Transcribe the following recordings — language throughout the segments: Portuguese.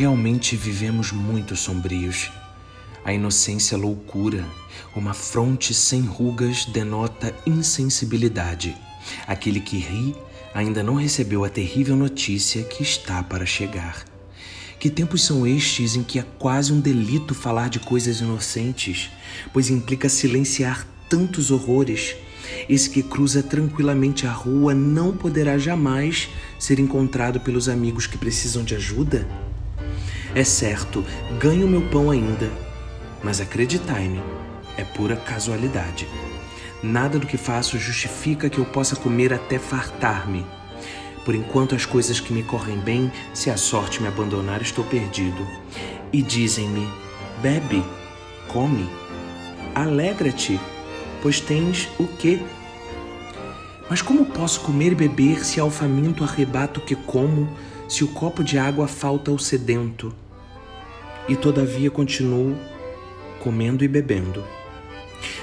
Realmente vivemos muito sombrios. A inocência loucura, uma fronte sem rugas denota insensibilidade. Aquele que ri ainda não recebeu a terrível notícia que está para chegar. Que tempos são estes em que é quase um delito falar de coisas inocentes, pois implica silenciar tantos horrores? Esse que cruza tranquilamente a rua não poderá jamais ser encontrado pelos amigos que precisam de ajuda? É certo, ganho meu pão ainda, mas acreditai-me, é pura casualidade. Nada do que faço justifica que eu possa comer até fartar-me. Por enquanto as coisas que me correm bem, se a sorte me abandonar, estou perdido. E dizem-me: bebe, come, alegra-te, pois tens o quê? Mas como posso comer e beber se ao faminto arrebato que como, se o copo de água falta ao sedento? E todavia continuo comendo e bebendo.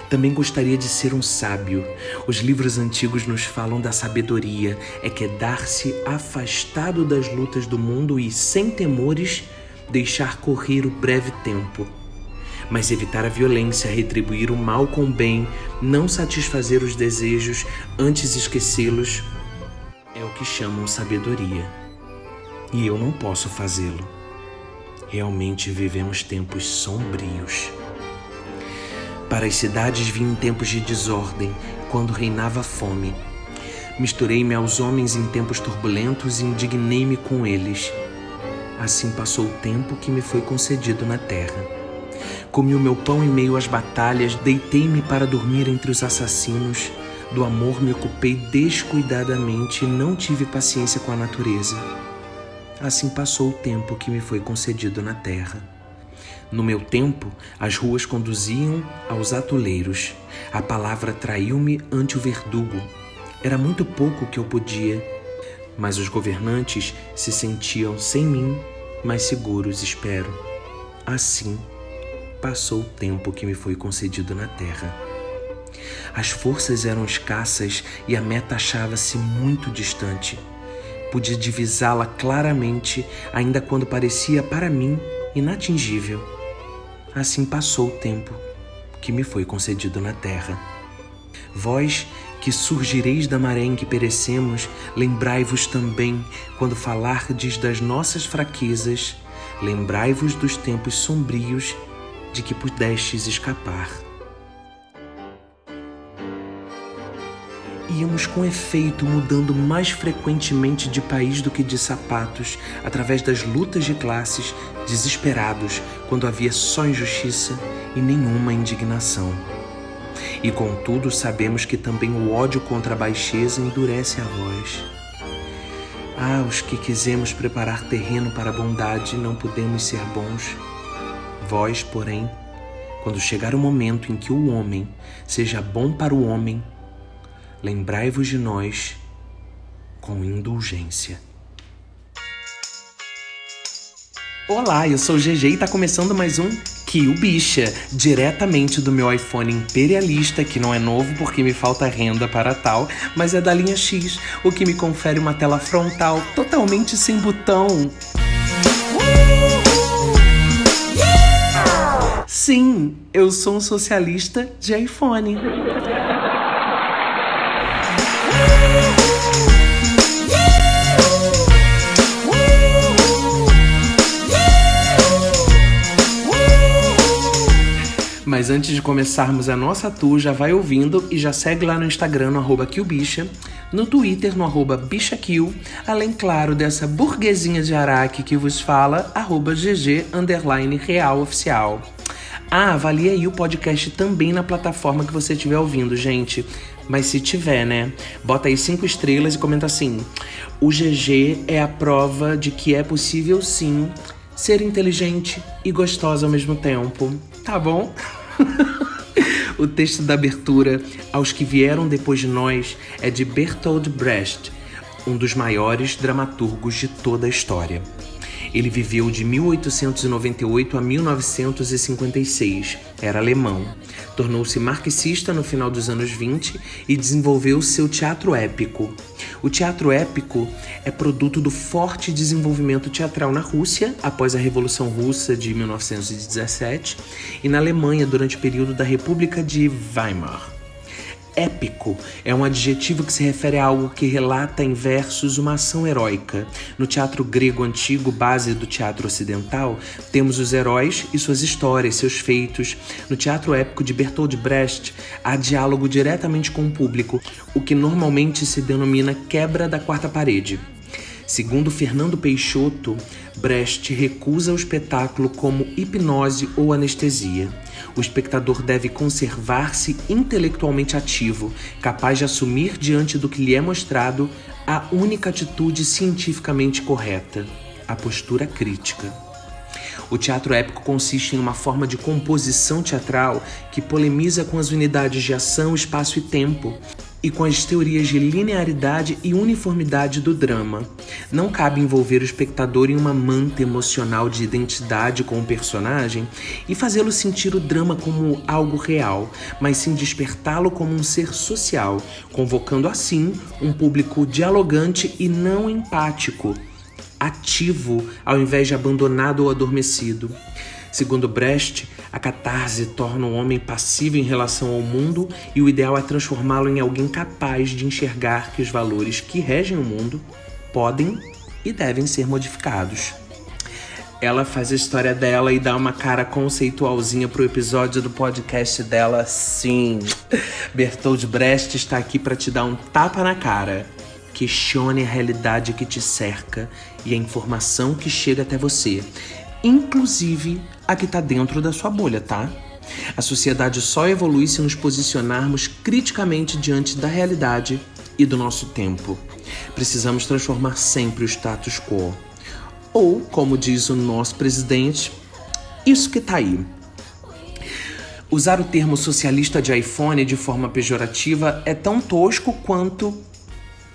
Também gostaria de ser um sábio. Os livros antigos nos falam da sabedoria, é que é dar-se afastado das lutas do mundo e, sem temores, deixar correr o breve tempo. Mas evitar a violência, retribuir o mal com o bem, não satisfazer os desejos, antes esquecê-los, é o que chamam sabedoria. E eu não posso fazê-lo. Realmente vivemos tempos sombrios. Para as cidades vim em tempos de desordem, quando reinava fome. Misturei-me aos homens em tempos turbulentos e indignei-me com eles. Assim passou o tempo que me foi concedido na terra. Comi o meu pão em meio às batalhas, deitei-me para dormir entre os assassinos. Do amor me ocupei descuidadamente e não tive paciência com a natureza. Assim passou o tempo que me foi concedido na terra. No meu tempo, as ruas conduziam aos atoleiros. A palavra traiu-me ante o verdugo. Era muito pouco que eu podia, mas os governantes se sentiam sem mim mais seguros, espero. Assim, passou o tempo que me foi concedido na terra. As forças eram escassas e a meta achava-se muito distante. Podia divisá-la claramente, ainda quando parecia para mim inatingível. Assim passou o tempo que me foi concedido na terra. Vós que surgireis da maré em que perecemos, lembrai-vos também, quando falardes das nossas fraquezas, lembrai-vos dos tempos sombrios de que pudestes escapar. Íamos com efeito mudando mais frequentemente de país do que de sapatos, através das lutas de classes, desesperados quando havia só injustiça e nenhuma indignação. E contudo sabemos que também o ódio contra a baixeza endurece a voz. Ah, os que quisemos preparar terreno para a bondade, não podemos ser bons. Vós, porém, quando chegar o momento em que o homem seja bom para o homem, lembrai-vos de nós com indulgência. Olá, eu sou o GG e está começando mais um Kill Bicha, diretamente do meu iPhone imperialista, que não é novo porque me falta renda para tal, mas é da linha X, o que me confere uma tela frontal totalmente sem botão. Sim, eu sou um socialista de iPhone. Mas antes de começarmos a nossa tour, já vai ouvindo e já segue lá no Instagram, no arroba no Twitter, no arroba além, claro, dessa burguesinha de Araque que vos fala, arroba GG underline real oficial. Ah, avalie aí o podcast também na plataforma que você estiver ouvindo, gente. Mas se tiver, né? Bota aí cinco estrelas e comenta assim: o GG é a prova de que é possível sim ser inteligente e gostosa ao mesmo tempo. Tá bom? o texto da abertura Aos que vieram depois de nós é de Bertold Brecht, um dos maiores dramaturgos de toda a história. Ele viveu de 1898 a 1956. Era alemão. Tornou-se marxista no final dos anos 20 e desenvolveu seu teatro épico. O teatro épico é produto do forte desenvolvimento teatral na Rússia após a Revolução Russa de 1917 e na Alemanha durante o período da República de Weimar épico é um adjetivo que se refere a algo que relata em versos uma ação heróica. No teatro grego antigo, base do teatro ocidental, temos os heróis e suas histórias, seus feitos. No teatro épico de Bertolt Brecht, há diálogo diretamente com o público, o que normalmente se denomina quebra da quarta parede. Segundo Fernando Peixoto, Brecht recusa o espetáculo como hipnose ou anestesia. O espectador deve conservar-se intelectualmente ativo, capaz de assumir diante do que lhe é mostrado a única atitude cientificamente correta, a postura crítica. O teatro épico consiste em uma forma de composição teatral que polemiza com as unidades de ação, espaço e tempo, e com as teorias de linearidade e uniformidade do drama. Não cabe envolver o espectador em uma manta emocional de identidade com o personagem e fazê-lo sentir o drama como algo real, mas sim despertá-lo como um ser social, convocando assim um público dialogante e não empático, ativo ao invés de abandonado ou adormecido. Segundo Brecht, a catarse torna o homem passivo em relação ao mundo e o ideal é transformá-lo em alguém capaz de enxergar que os valores que regem o mundo podem e devem ser modificados. Ela faz a história dela e dá uma cara conceitualzinha pro episódio do podcast dela, sim. Bertold Brecht está aqui para te dar um tapa na cara. Questione a realidade que te cerca e a informação que chega até você inclusive a que está dentro da sua bolha, tá? A sociedade só evolui se nos posicionarmos criticamente diante da realidade e do nosso tempo. Precisamos transformar sempre o status quo. Ou, como diz o nosso presidente, isso que tá aí. Usar o termo socialista de iPhone de forma pejorativa é tão tosco quanto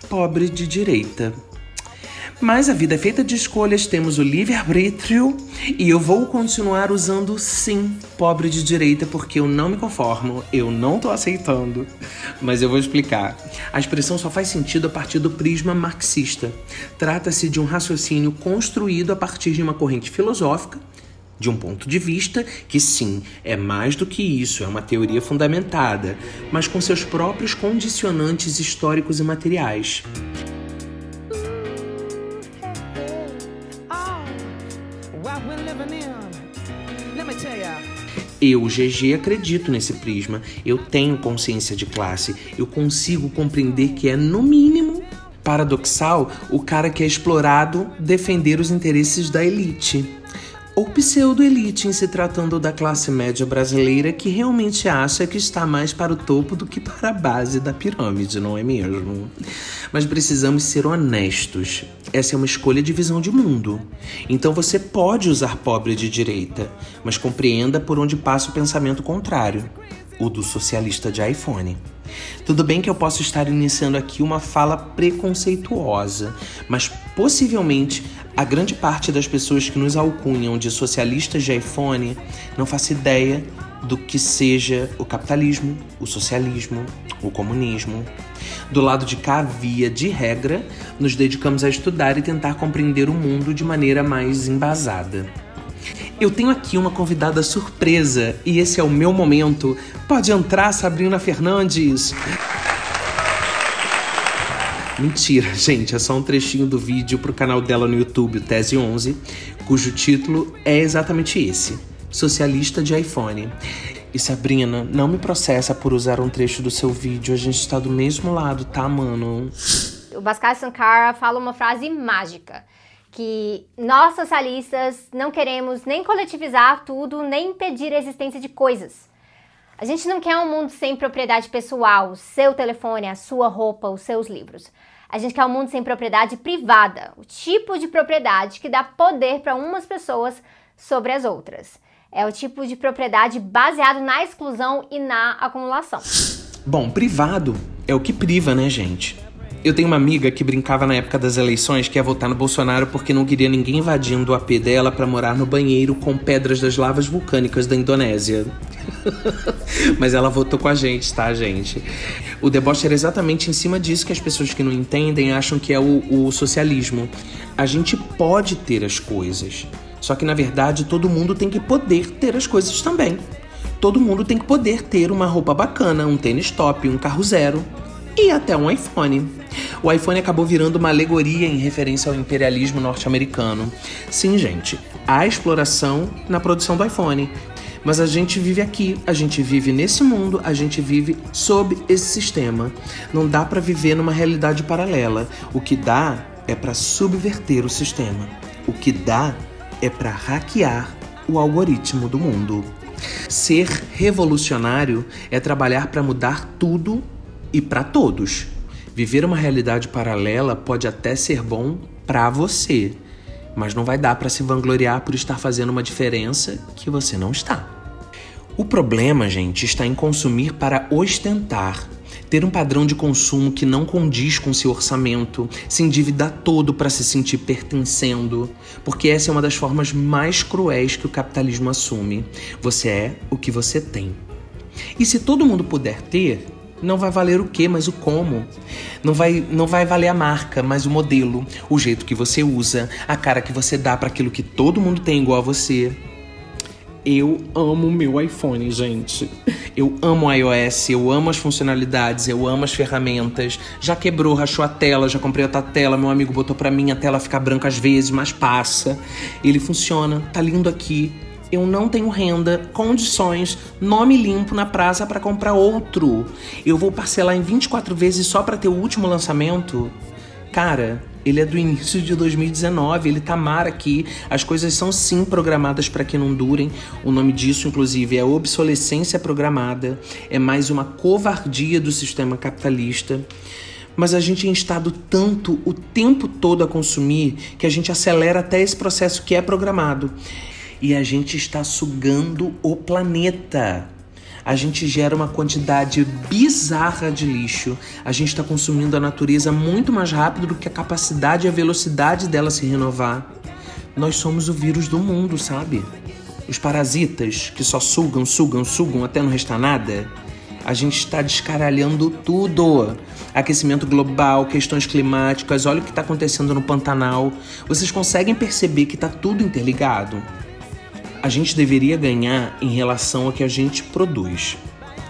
pobre de direita. Mas a vida é feita de escolhas, temos o livre-arbítrio e eu vou continuar usando sim pobre de direita porque eu não me conformo, eu não tô aceitando. Mas eu vou explicar. A expressão só faz sentido a partir do prisma marxista. Trata-se de um raciocínio construído a partir de uma corrente filosófica de um ponto de vista que, sim, é mais do que isso, é uma teoria fundamentada, mas com seus próprios condicionantes históricos e materiais. Eu, GG, acredito nesse prisma. Eu tenho consciência de classe. Eu consigo compreender que é, no mínimo, paradoxal o cara que é explorado defender os interesses da elite ou pseudo-elite em se tratando da classe média brasileira que realmente acha que está mais para o topo do que para a base da pirâmide, não é mesmo? Mas precisamos ser honestos. Essa é uma escolha de visão de mundo. Então você pode usar pobre de direita, mas compreenda por onde passa o pensamento contrário o do socialista de iPhone. Tudo bem que eu posso estar iniciando aqui uma fala preconceituosa, mas possivelmente a grande parte das pessoas que nos alcunham de socialistas de iPhone não faz ideia do que seja o capitalismo, o socialismo, o comunismo. Do lado de cá, via de regra, nos dedicamos a estudar e tentar compreender o mundo de maneira mais embasada. Eu tenho aqui uma convidada surpresa e esse é o meu momento. Pode entrar, Sabrina Fernandes. Mentira, gente, é só um trechinho do vídeo pro canal dela no YouTube, Tese 11, cujo título é exatamente esse: Socialista de iPhone. E Sabrina, não me processa por usar um trecho do seu vídeo, a gente está do mesmo lado, tá, mano? O Bhaskar Sankara fala uma frase mágica que nós socialistas não queremos nem coletivizar tudo, nem impedir a existência de coisas. A gente não quer um mundo sem propriedade pessoal, seu telefone, a sua roupa, os seus livros. A gente quer um mundo sem propriedade privada, o tipo de propriedade que dá poder para umas pessoas sobre as outras. É o tipo de propriedade baseado na exclusão e na acumulação. Bom, privado é o que priva, né, gente? Eu tenho uma amiga que brincava na época das eleições que ia votar no Bolsonaro porque não queria ninguém invadindo o AP dela para morar no banheiro com pedras das lavas vulcânicas da Indonésia. Mas ela votou com a gente, tá, gente? O deboche era exatamente em cima disso que as pessoas que não entendem acham que é o, o socialismo. A gente pode ter as coisas. Só que na verdade todo mundo tem que poder ter as coisas também. Todo mundo tem que poder ter uma roupa bacana, um tênis top, um carro zero e até um iPhone. O iPhone acabou virando uma alegoria em referência ao imperialismo norte-americano. Sim, gente, há exploração na produção do iPhone. Mas a gente vive aqui, a gente vive nesse mundo, a gente vive sob esse sistema. Não dá para viver numa realidade paralela. O que dá é para subverter o sistema. O que dá é para hackear o algoritmo do mundo. Ser revolucionário é trabalhar para mudar tudo e para todos. Viver uma realidade paralela pode até ser bom para você, mas não vai dar para se vangloriar por estar fazendo uma diferença que você não está. O problema, gente, está em consumir para ostentar, ter um padrão de consumo que não condiz com seu orçamento, se endividar todo para se sentir pertencendo, porque essa é uma das formas mais cruéis que o capitalismo assume. Você é o que você tem. E se todo mundo puder ter, não vai valer o que, mas o como. Não vai, não vai valer a marca, mas o modelo, o jeito que você usa, a cara que você dá para aquilo que todo mundo tem igual a você. Eu amo meu iPhone, gente. Eu amo o iOS, eu amo as funcionalidades, eu amo as ferramentas. Já quebrou, rachou a tela, já comprei outra tela, meu amigo botou pra mim a tela ficar branca às vezes, mas passa. Ele funciona, tá lindo aqui eu não tenho renda, condições, nome limpo na praça para comprar outro. Eu vou parcelar em 24 vezes só para ter o último lançamento? Cara, ele é do início de 2019, ele tá mar aqui. As coisas são sim programadas para que não durem. O nome disso, inclusive, é obsolescência programada. É mais uma covardia do sistema capitalista mas a gente é instado tanto o tempo todo a consumir que a gente acelera até esse processo que é programado e a gente está sugando o planeta. A gente gera uma quantidade bizarra de lixo. A gente está consumindo a natureza muito mais rápido do que a capacidade e a velocidade dela se renovar. Nós somos o vírus do mundo, sabe? Os parasitas que só sugam, sugam, sugam até não restar nada. A gente está descaralhando tudo. Aquecimento global, questões climáticas, olha o que está acontecendo no Pantanal. Vocês conseguem perceber que está tudo interligado? A gente deveria ganhar em relação ao que a gente produz.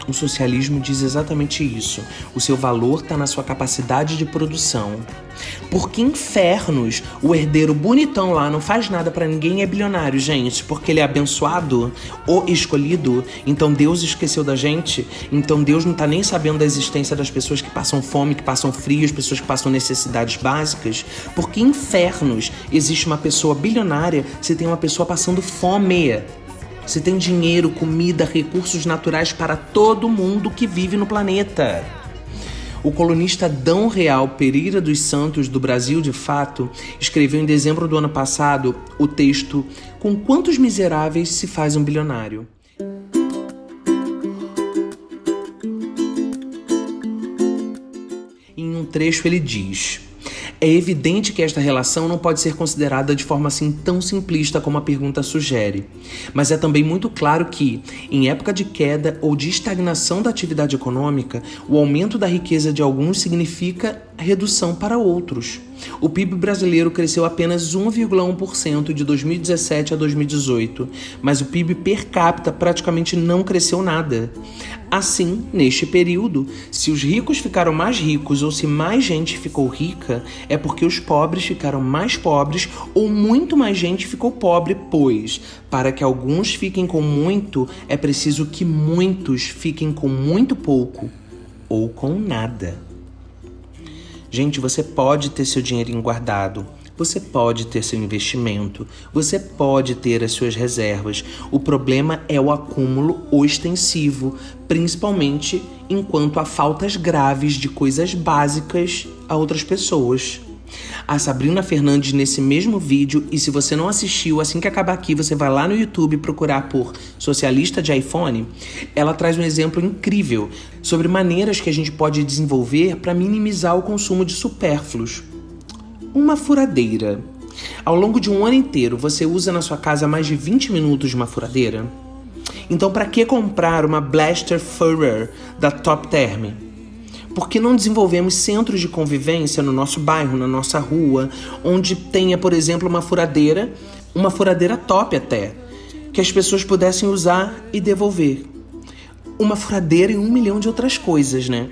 O socialismo diz exatamente isso. O seu valor está na sua capacidade de produção. Por que infernos o herdeiro bonitão lá não faz nada para ninguém é bilionário, gente? Porque ele é abençoado ou escolhido? Então Deus esqueceu da gente? Então Deus não tá nem sabendo da existência das pessoas que passam fome, que passam frio, as pessoas que passam necessidades básicas? Por que infernos existe uma pessoa bilionária se tem uma pessoa passando fome? Se tem dinheiro, comida, recursos naturais para todo mundo que vive no planeta. O colunista Dão Real Pereira dos Santos, do Brasil de Fato, escreveu em dezembro do ano passado o texto Com quantos miseráveis se faz um bilionário? Em um trecho ele diz. É evidente que esta relação não pode ser considerada de forma assim tão simplista como a pergunta sugere, mas é também muito claro que, em época de queda ou de estagnação da atividade econômica, o aumento da riqueza de alguns significa redução para outros. O PIB brasileiro cresceu apenas 1,1% de 2017 a 2018, mas o PIB per capita praticamente não cresceu nada. Assim, neste período, se os ricos ficaram mais ricos ou se mais gente ficou rica, é porque os pobres ficaram mais pobres ou muito mais gente ficou pobre, pois, para que alguns fiquem com muito, é preciso que muitos fiquem com muito pouco ou com nada. Gente, você pode ter seu dinheirinho guardado. Você pode ter seu investimento, você pode ter as suas reservas. O problema é o acúmulo ostensivo, principalmente enquanto há faltas graves de coisas básicas a outras pessoas a Sabrina Fernandes nesse mesmo vídeo. E se você não assistiu, assim que acabar aqui, você vai lá no YouTube procurar por Socialista de iPhone. Ela traz um exemplo incrível sobre maneiras que a gente pode desenvolver para minimizar o consumo de supérfluos. Uma furadeira. Ao longo de um ano inteiro, você usa na sua casa mais de 20 minutos de uma furadeira? Então, para que comprar uma Blaster Furrer da Top Term? Por que não desenvolvemos centros de convivência no nosso bairro, na nossa rua, onde tenha, por exemplo, uma furadeira, uma furadeira top até, que as pessoas pudessem usar e devolver? Uma furadeira e um milhão de outras coisas, né?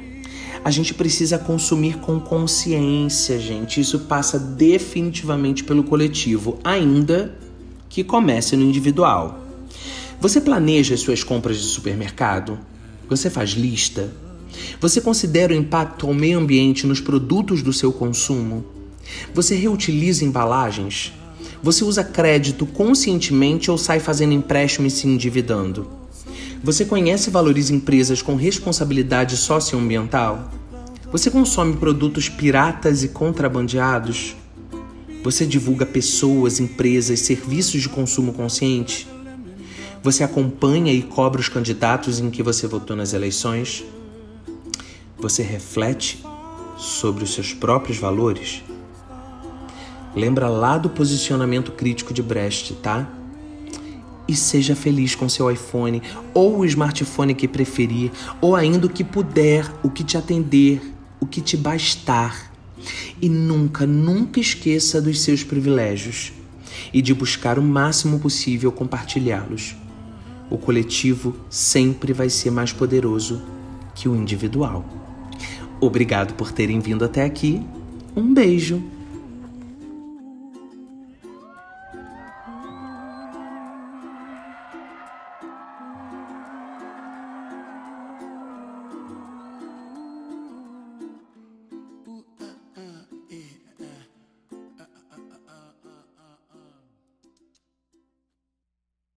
A gente precisa consumir com consciência, gente. Isso passa definitivamente pelo coletivo, ainda que comece no individual. Você planeja as suas compras de supermercado? Você faz lista? Você considera o impacto ao meio ambiente nos produtos do seu consumo? Você reutiliza embalagens? Você usa crédito conscientemente ou sai fazendo empréstimo e se endividando? Você conhece e valoriza empresas com responsabilidade socioambiental? Você consome produtos piratas e contrabandeados? Você divulga pessoas, empresas, serviços de consumo consciente? Você acompanha e cobra os candidatos em que você votou nas eleições? Você reflete sobre os seus próprios valores? Lembra lá do posicionamento crítico de Brecht, tá? E seja feliz com seu iPhone ou o smartphone que preferir, ou ainda o que puder, o que te atender, o que te bastar. E nunca, nunca esqueça dos seus privilégios e de buscar o máximo possível compartilhá-los. O coletivo sempre vai ser mais poderoso que o individual. Obrigado por terem vindo até aqui. Um beijo!